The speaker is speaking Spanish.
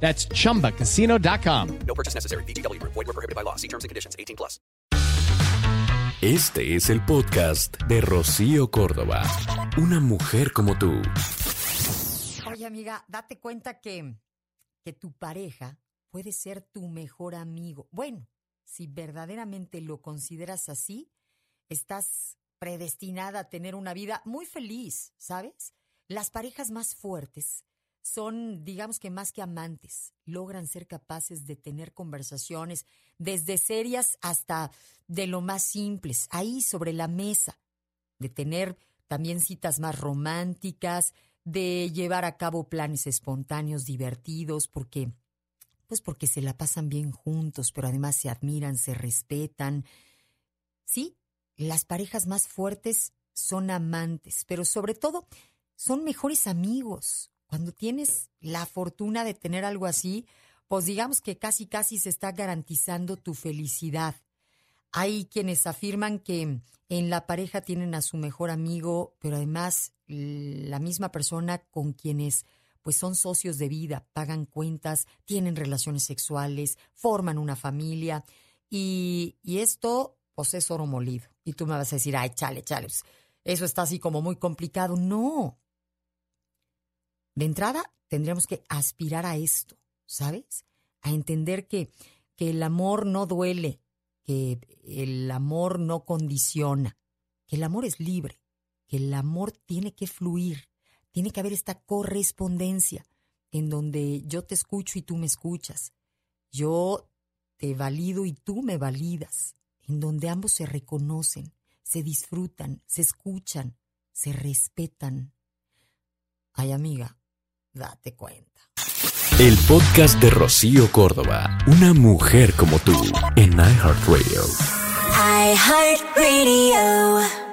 That's chumbacasino.com. No purchase necessary. BGW. Void were prohibited by law. See terms and conditions. 18 plus. Este es el podcast de Rocío Córdoba. Una mujer como tú. Oye, amiga, date cuenta que, que tu pareja puede ser tu mejor amigo. Bueno, si verdaderamente lo consideras así, estás predestinada a tener una vida muy feliz, ¿sabes? Las parejas más fuertes son, digamos que más que amantes, logran ser capaces de tener conversaciones desde serias hasta de lo más simples, ahí sobre la mesa, de tener también citas más románticas, de llevar a cabo planes espontáneos, divertidos, porque, pues porque se la pasan bien juntos, pero además se admiran, se respetan. Sí, las parejas más fuertes son amantes, pero sobre todo son mejores amigos. Cuando tienes la fortuna de tener algo así, pues digamos que casi casi se está garantizando tu felicidad. Hay quienes afirman que en la pareja tienen a su mejor amigo, pero además la misma persona con quienes pues son socios de vida, pagan cuentas, tienen relaciones sexuales, forman una familia y, y esto pues es oro molido. Y tú me vas a decir, ay, chale, chale, pues, eso está así como muy complicado. No, de entrada, tendríamos que aspirar a esto, ¿sabes? A entender que, que el amor no duele, que el amor no condiciona, que el amor es libre, que el amor tiene que fluir, tiene que haber esta correspondencia en donde yo te escucho y tú me escuchas, yo te valido y tú me validas, en donde ambos se reconocen, se disfrutan, se escuchan, se respetan. Ay, amiga, date cuenta. El podcast de Rocío Córdoba. Una mujer como tú. En iHeartRadio. iHeartRadio.